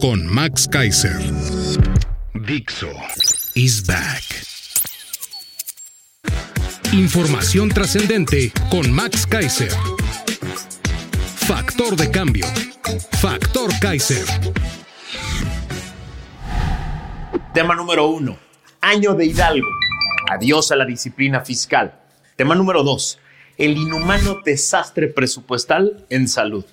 con Max Kaiser. Dixo is back. Información trascendente con Max Kaiser. Factor de cambio. Factor Kaiser. Tema número uno. Año de Hidalgo. Adiós a la disciplina fiscal. Tema número dos. El inhumano desastre presupuestal en salud.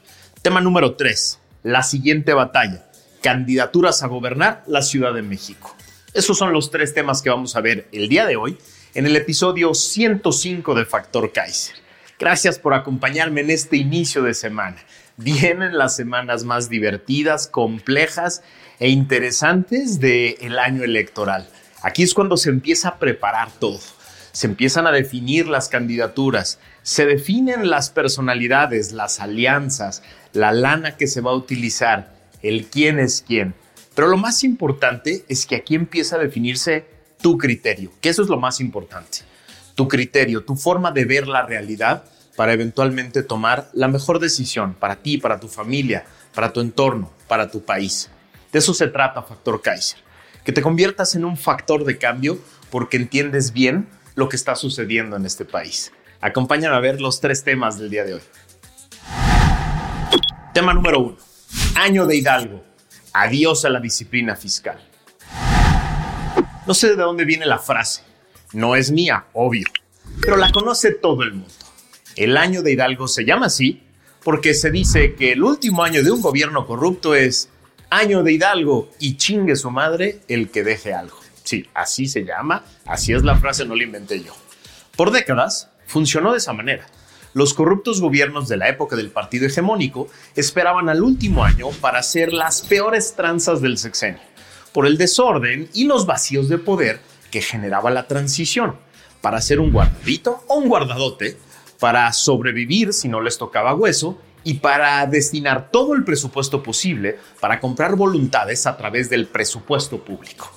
Tema número tres. La siguiente batalla candidaturas a gobernar la Ciudad de México. Esos son los tres temas que vamos a ver el día de hoy en el episodio 105 de Factor Kaiser. Gracias por acompañarme en este inicio de semana. Vienen las semanas más divertidas, complejas e interesantes del año electoral. Aquí es cuando se empieza a preparar todo. Se empiezan a definir las candidaturas, se definen las personalidades, las alianzas, la lana que se va a utilizar el quién es quién. Pero lo más importante es que aquí empieza a definirse tu criterio, que eso es lo más importante. Tu criterio, tu forma de ver la realidad para eventualmente tomar la mejor decisión para ti, para tu familia, para tu entorno, para tu país. De eso se trata Factor Kaiser, que te conviertas en un factor de cambio porque entiendes bien lo que está sucediendo en este país. Acompáñame a ver los tres temas del día de hoy. Tema número uno Año de Hidalgo. Adiós a la disciplina fiscal. No sé de dónde viene la frase. No es mía, obvio. Pero la conoce todo el mundo. El año de Hidalgo se llama así porque se dice que el último año de un gobierno corrupto es año de Hidalgo y chingue su madre el que deje algo. Sí, así se llama, así es la frase, no la inventé yo. Por décadas funcionó de esa manera. Los corruptos gobiernos de la época del partido hegemónico esperaban al último año para hacer las peores tranzas del sexenio, por el desorden y los vacíos de poder que generaba la transición, para hacer un guardadito o un guardadote, para sobrevivir si no les tocaba hueso y para destinar todo el presupuesto posible para comprar voluntades a través del presupuesto público.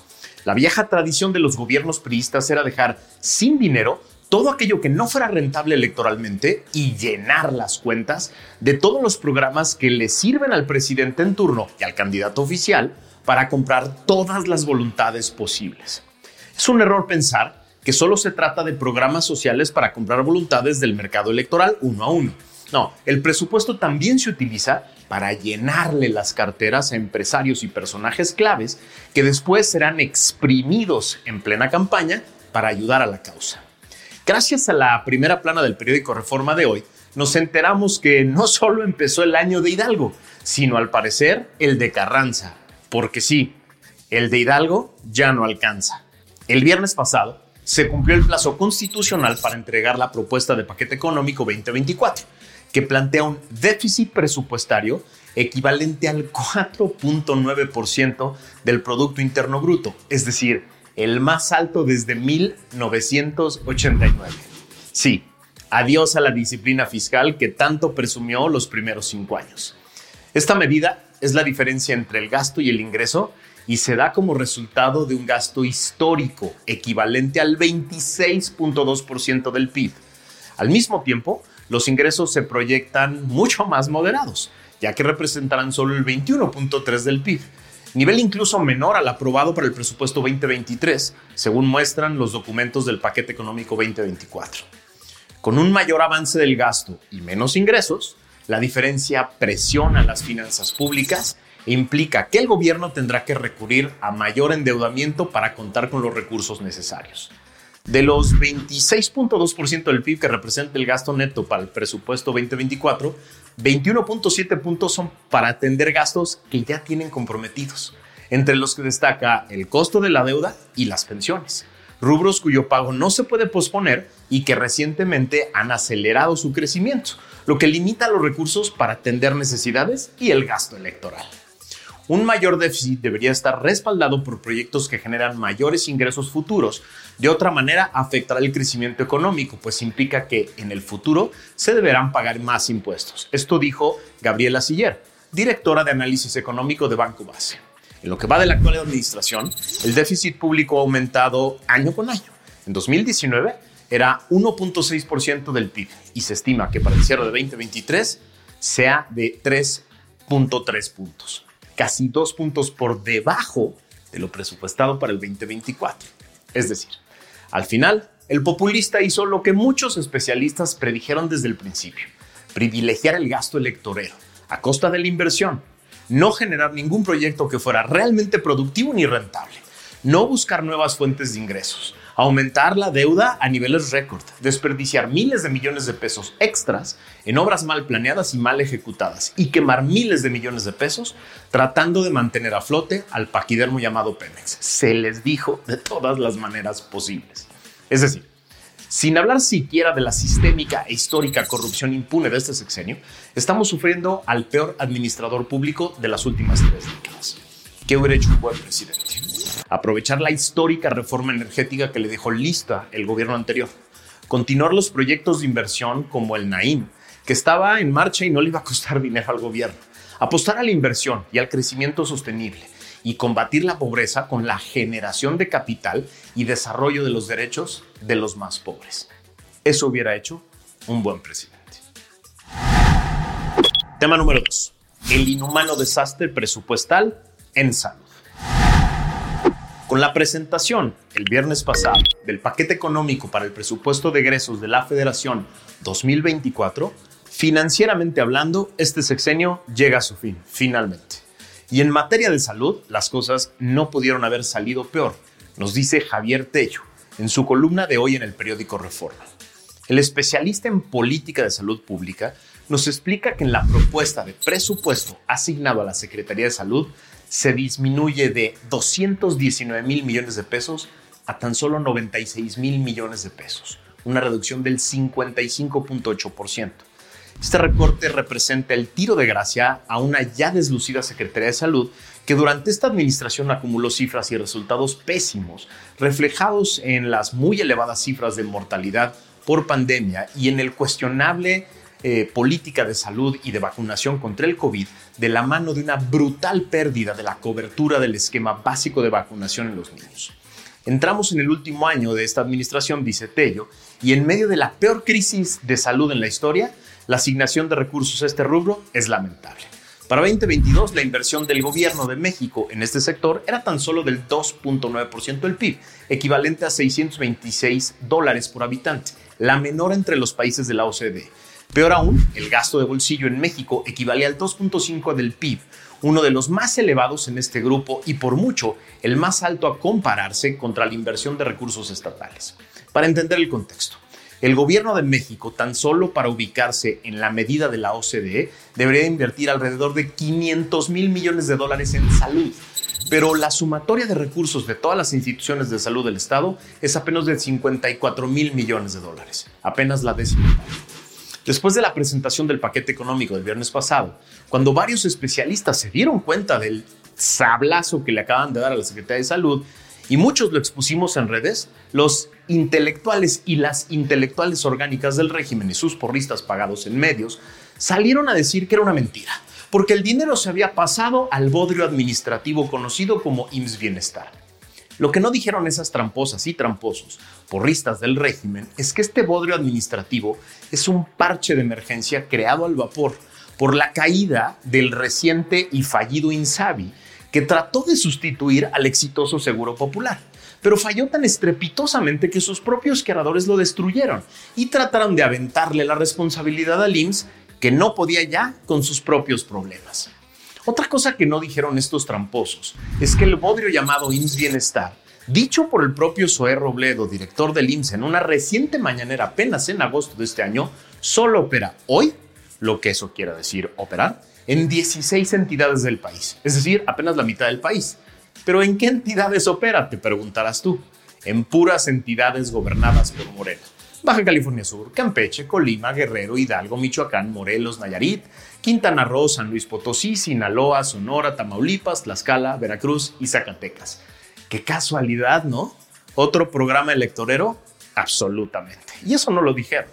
La vieja tradición de los gobiernos priistas era dejar sin dinero todo aquello que no fuera rentable electoralmente y llenar las cuentas de todos los programas que le sirven al presidente en turno y al candidato oficial para comprar todas las voluntades posibles. Es un error pensar que solo se trata de programas sociales para comprar voluntades del mercado electoral uno a uno. No, el presupuesto también se utiliza para llenarle las carteras a empresarios y personajes claves que después serán exprimidos en plena campaña para ayudar a la causa. Gracias a la primera plana del periódico Reforma de hoy, nos enteramos que no solo empezó el año de Hidalgo, sino al parecer el de Carranza. Porque sí, el de Hidalgo ya no alcanza. El viernes pasado se cumplió el plazo constitucional para entregar la propuesta de paquete económico 2024, que plantea un déficit presupuestario equivalente al 4.9% del Producto Interno Bruto, es decir, el más alto desde 1989. Sí, adiós a la disciplina fiscal que tanto presumió los primeros cinco años. Esta medida es la diferencia entre el gasto y el ingreso y se da como resultado de un gasto histórico equivalente al 26.2% del PIB. Al mismo tiempo, los ingresos se proyectan mucho más moderados, ya que representarán solo el 21.3% del PIB nivel incluso menor al aprobado para el presupuesto 2023, según muestran los documentos del paquete económico 2024. Con un mayor avance del gasto y menos ingresos, la diferencia presiona las finanzas públicas e implica que el gobierno tendrá que recurrir a mayor endeudamiento para contar con los recursos necesarios. De los 26.2% del PIB que representa el gasto neto para el presupuesto 2024, 21.7 puntos son para atender gastos que ya tienen comprometidos, entre los que destaca el costo de la deuda y las pensiones, rubros cuyo pago no se puede posponer y que recientemente han acelerado su crecimiento, lo que limita los recursos para atender necesidades y el gasto electoral. Un mayor déficit debería estar respaldado por proyectos que generan mayores ingresos futuros. De otra manera, afectará el crecimiento económico, pues implica que en el futuro se deberán pagar más impuestos. Esto dijo Gabriela Siller, directora de análisis económico de Banco Base. En lo que va de la actual administración, el déficit público ha aumentado año con año. En 2019 era 1.6% del PIB y se estima que para el cierre de 2023 sea de 3.3 puntos casi dos puntos por debajo de lo presupuestado para el 2024. Es decir, al final, el populista hizo lo que muchos especialistas predijeron desde el principio, privilegiar el gasto electorero a costa de la inversión, no generar ningún proyecto que fuera realmente productivo ni rentable, no buscar nuevas fuentes de ingresos, aumentar la deuda a niveles récord, desperdiciar miles de millones de pesos extras en obras mal planeadas y mal ejecutadas y quemar miles de millones de pesos tratando de mantener a flote al paquidermo llamado Pemex. Se les dijo de todas las maneras posibles. Es decir, sin hablar siquiera de la sistémica e histórica corrupción impune de este sexenio, estamos sufriendo al peor administrador público de las últimas tres décadas. ¿Qué hubiera hecho un buen presidente? Aprovechar la histórica reforma energética que le dejó lista el gobierno anterior, continuar los proyectos de inversión como el Naim, que estaba en marcha y no le iba a costar dinero al gobierno, apostar a la inversión y al crecimiento sostenible y combatir la pobreza con la generación de capital y desarrollo de los derechos de los más pobres. Eso hubiera hecho un buen presidente. Tema número 2. El inhumano desastre presupuestal en salud. Con la presentación el viernes pasado del paquete económico para el presupuesto de egresos de la Federación 2024, financieramente hablando, este sexenio llega a su fin, finalmente. Y en materia de salud, las cosas no pudieron haber salido peor, nos dice Javier Tello en su columna de hoy en el periódico Reforma. El especialista en política de salud pública nos explica que en la propuesta de presupuesto asignado a la Secretaría de Salud se disminuye de 219 mil millones de pesos a tan solo 96 mil millones de pesos, una reducción del 55.8%. Este recorte representa el tiro de gracia a una ya deslucida Secretaría de Salud que durante esta administración acumuló cifras y resultados pésimos, reflejados en las muy elevadas cifras de mortalidad por pandemia y en el cuestionable eh, política de salud y de vacunación contra el COVID de la mano de una brutal pérdida de la cobertura del esquema básico de vacunación en los niños. Entramos en el último año de esta administración, dice Tello, y en medio de la peor crisis de salud en la historia, la asignación de recursos a este rubro es lamentable. Para 2022, la inversión del gobierno de México en este sector era tan solo del 2.9% del PIB, equivalente a 626 dólares por habitante, la menor entre los países de la OCDE. Peor aún, el gasto de bolsillo en México equivale al 2.5 del PIB, uno de los más elevados en este grupo y por mucho el más alto a compararse contra la inversión de recursos estatales. Para entender el contexto, el gobierno de México, tan solo para ubicarse en la medida de la OCDE, debería invertir alrededor de 500 mil millones de dólares en salud. Pero la sumatoria de recursos de todas las instituciones de salud del Estado es apenas de 54 mil millones de dólares, apenas la décima Después de la presentación del paquete económico del viernes pasado, cuando varios especialistas se dieron cuenta del sablazo que le acaban de dar a la Secretaría de Salud, y muchos lo expusimos en redes, los intelectuales y las intelectuales orgánicas del régimen y sus porristas pagados en medios salieron a decir que era una mentira, porque el dinero se había pasado al bodrio administrativo conocido como IMSS Bienestar. Lo que no dijeron esas tramposas y tramposos, porristas del régimen, es que este bodrio administrativo es un parche de emergencia creado al vapor por la caída del reciente y fallido Insabi, que trató de sustituir al exitoso Seguro Popular pero falló tan estrepitosamente que sus propios creadores lo destruyeron y trataron de aventarle la responsabilidad al IMSS que no podía ya con sus propios problemas. Otra cosa que no dijeron estos tramposos es que el bodrio llamado IMSS Bienestar, dicho por el propio Zoé Robledo, director del IMSS, en una reciente mañanera apenas en agosto de este año, solo opera hoy, lo que eso quiera decir operar, en 16 entidades del país, es decir, apenas la mitad del país. Pero ¿en qué entidades opera? Te preguntarás tú. En puras entidades gobernadas por Morena Baja California Sur, Campeche, Colima, Guerrero, Hidalgo, Michoacán, Morelos, Nayarit, Quintana Roo, San Luis Potosí, Sinaloa, Sonora, Tamaulipas, Tlaxcala, Veracruz y Zacatecas. Qué casualidad, ¿no? Otro programa electorero, absolutamente. Y eso no lo dijeron.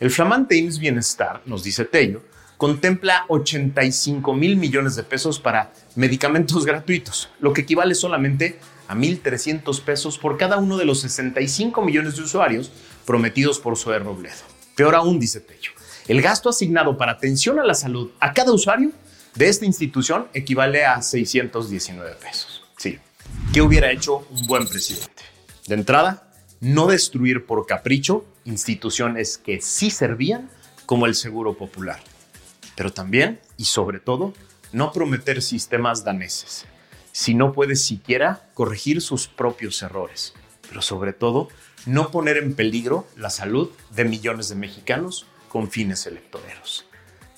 El flamante IMSS Bienestar, nos dice Tello, contempla 85 mil millones de pesos para medicamentos gratuitos, lo que equivale solamente a 1.300 pesos por cada uno de los 65 millones de usuarios prometidos por Zoe Robledo. Peor aún, dice Tello, el gasto asignado para atención a la salud a cada usuario de esta institución equivale a 619 pesos. Sí, ¿qué hubiera hecho un buen presidente? De entrada, no destruir por capricho instituciones que sí servían como el Seguro Popular pero también y sobre todo no prometer sistemas daneses, si no puede siquiera corregir sus propios errores, pero sobre todo no poner en peligro la salud de millones de mexicanos con fines electoreros.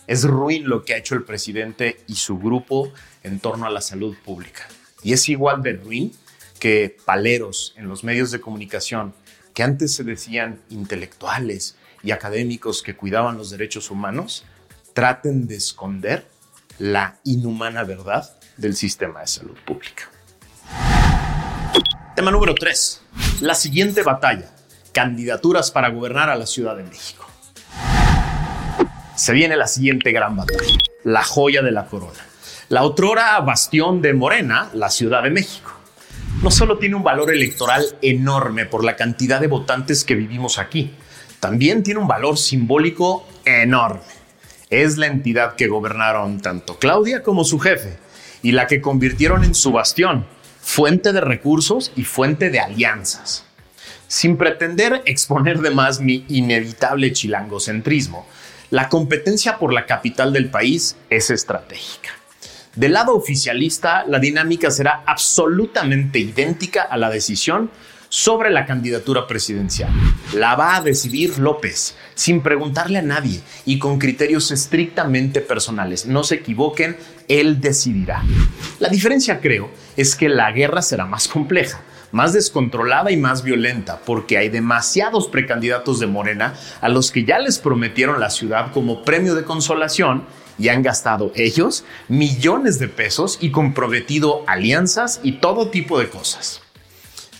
Es ruin lo que ha hecho el presidente y su grupo en torno a la salud pública. Y es igual de ruin que paleros en los medios de comunicación que antes se decían intelectuales y académicos que cuidaban los derechos humanos, traten de esconder la inhumana verdad del sistema de salud pública. Tema número 3. La siguiente batalla. Candidaturas para gobernar a la Ciudad de México. Se viene la siguiente gran batalla. La joya de la corona. La otrora bastión de Morena, la Ciudad de México. No solo tiene un valor electoral enorme por la cantidad de votantes que vivimos aquí, también tiene un valor simbólico enorme es la entidad que gobernaron tanto Claudia como su jefe y la que convirtieron en su bastión, fuente de recursos y fuente de alianzas. Sin pretender exponer de más mi inevitable chilangocentrismo, la competencia por la capital del país es estratégica. Del lado oficialista, la dinámica será absolutamente idéntica a la decisión sobre la candidatura presidencial. La va a decidir López, sin preguntarle a nadie y con criterios estrictamente personales. No se equivoquen, él decidirá. La diferencia, creo, es que la guerra será más compleja más descontrolada y más violenta, porque hay demasiados precandidatos de Morena a los que ya les prometieron la ciudad como premio de consolación y han gastado ellos millones de pesos y comprometido alianzas y todo tipo de cosas.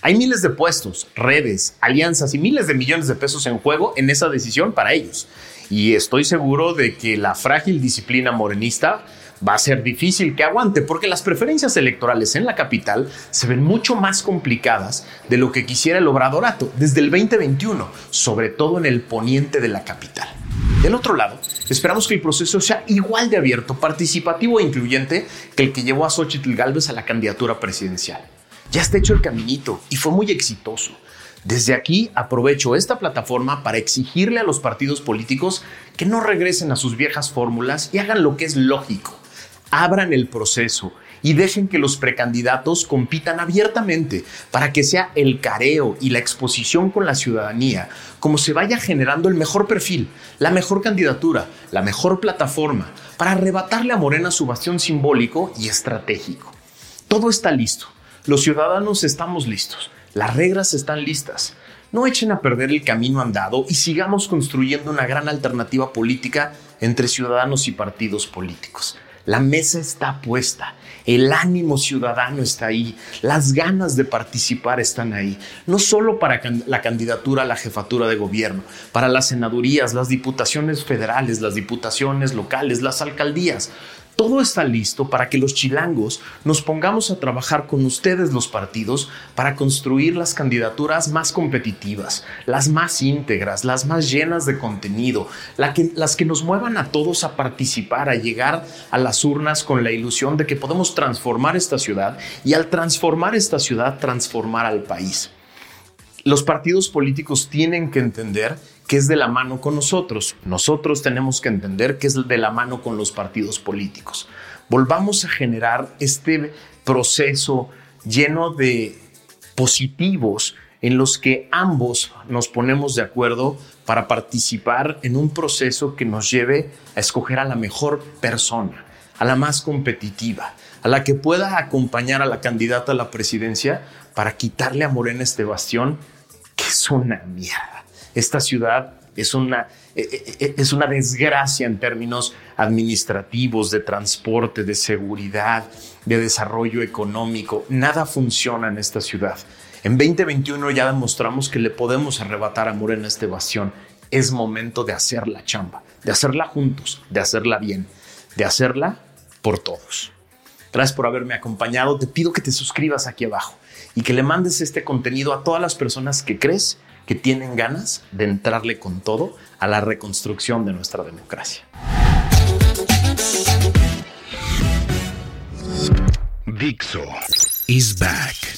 Hay miles de puestos, redes, alianzas y miles de millones de pesos en juego en esa decisión para ellos. Y estoy seguro de que la frágil disciplina morenista va a ser difícil que aguante porque las preferencias electorales en la capital se ven mucho más complicadas de lo que quisiera el obradorato desde el 2021, sobre todo en el poniente de la capital. Del otro lado, esperamos que el proceso sea igual de abierto, participativo e incluyente que el que llevó a Xochitl Galvez a la candidatura presidencial. Ya está hecho el caminito y fue muy exitoso. Desde aquí aprovecho esta plataforma para exigirle a los partidos políticos que no regresen a sus viejas fórmulas y hagan lo que es lógico. Abran el proceso y dejen que los precandidatos compitan abiertamente para que sea el careo y la exposición con la ciudadanía como se vaya generando el mejor perfil, la mejor candidatura, la mejor plataforma para arrebatarle a Morena su bastión simbólico y estratégico. Todo está listo. Los ciudadanos estamos listos, las reglas están listas. No echen a perder el camino andado y sigamos construyendo una gran alternativa política entre ciudadanos y partidos políticos. La mesa está puesta, el ánimo ciudadano está ahí, las ganas de participar están ahí, no solo para la candidatura a la jefatura de gobierno, para las senadurías, las diputaciones federales, las diputaciones locales, las alcaldías. Todo está listo para que los chilangos nos pongamos a trabajar con ustedes los partidos para construir las candidaturas más competitivas, las más íntegras, las más llenas de contenido, las que nos muevan a todos a participar, a llegar a las urnas con la ilusión de que podemos transformar esta ciudad y al transformar esta ciudad, transformar al país. Los partidos políticos tienen que entender que es de la mano con nosotros. Nosotros tenemos que entender que es de la mano con los partidos políticos. Volvamos a generar este proceso lleno de positivos en los que ambos nos ponemos de acuerdo para participar en un proceso que nos lleve a escoger a la mejor persona, a la más competitiva, a la que pueda acompañar a la candidata a la presidencia para quitarle a Morena este bastión que es una mierda Esta ciudad es una, eh, eh, eh, es una desgracia en términos administrativos, de transporte, de seguridad, de desarrollo económico. Nada funciona en esta ciudad. En 2021 ya demostramos que le podemos arrebatar amor en esta evasión. Es momento de hacer la chamba, de hacerla juntos, de hacerla bien, de hacerla por todos. Gracias por haberme acompañado. Te pido que te suscribas aquí abajo y que le mandes este contenido a todas las personas que crees que tienen ganas de entrarle con todo a la reconstrucción de nuestra democracia. Dixo is back.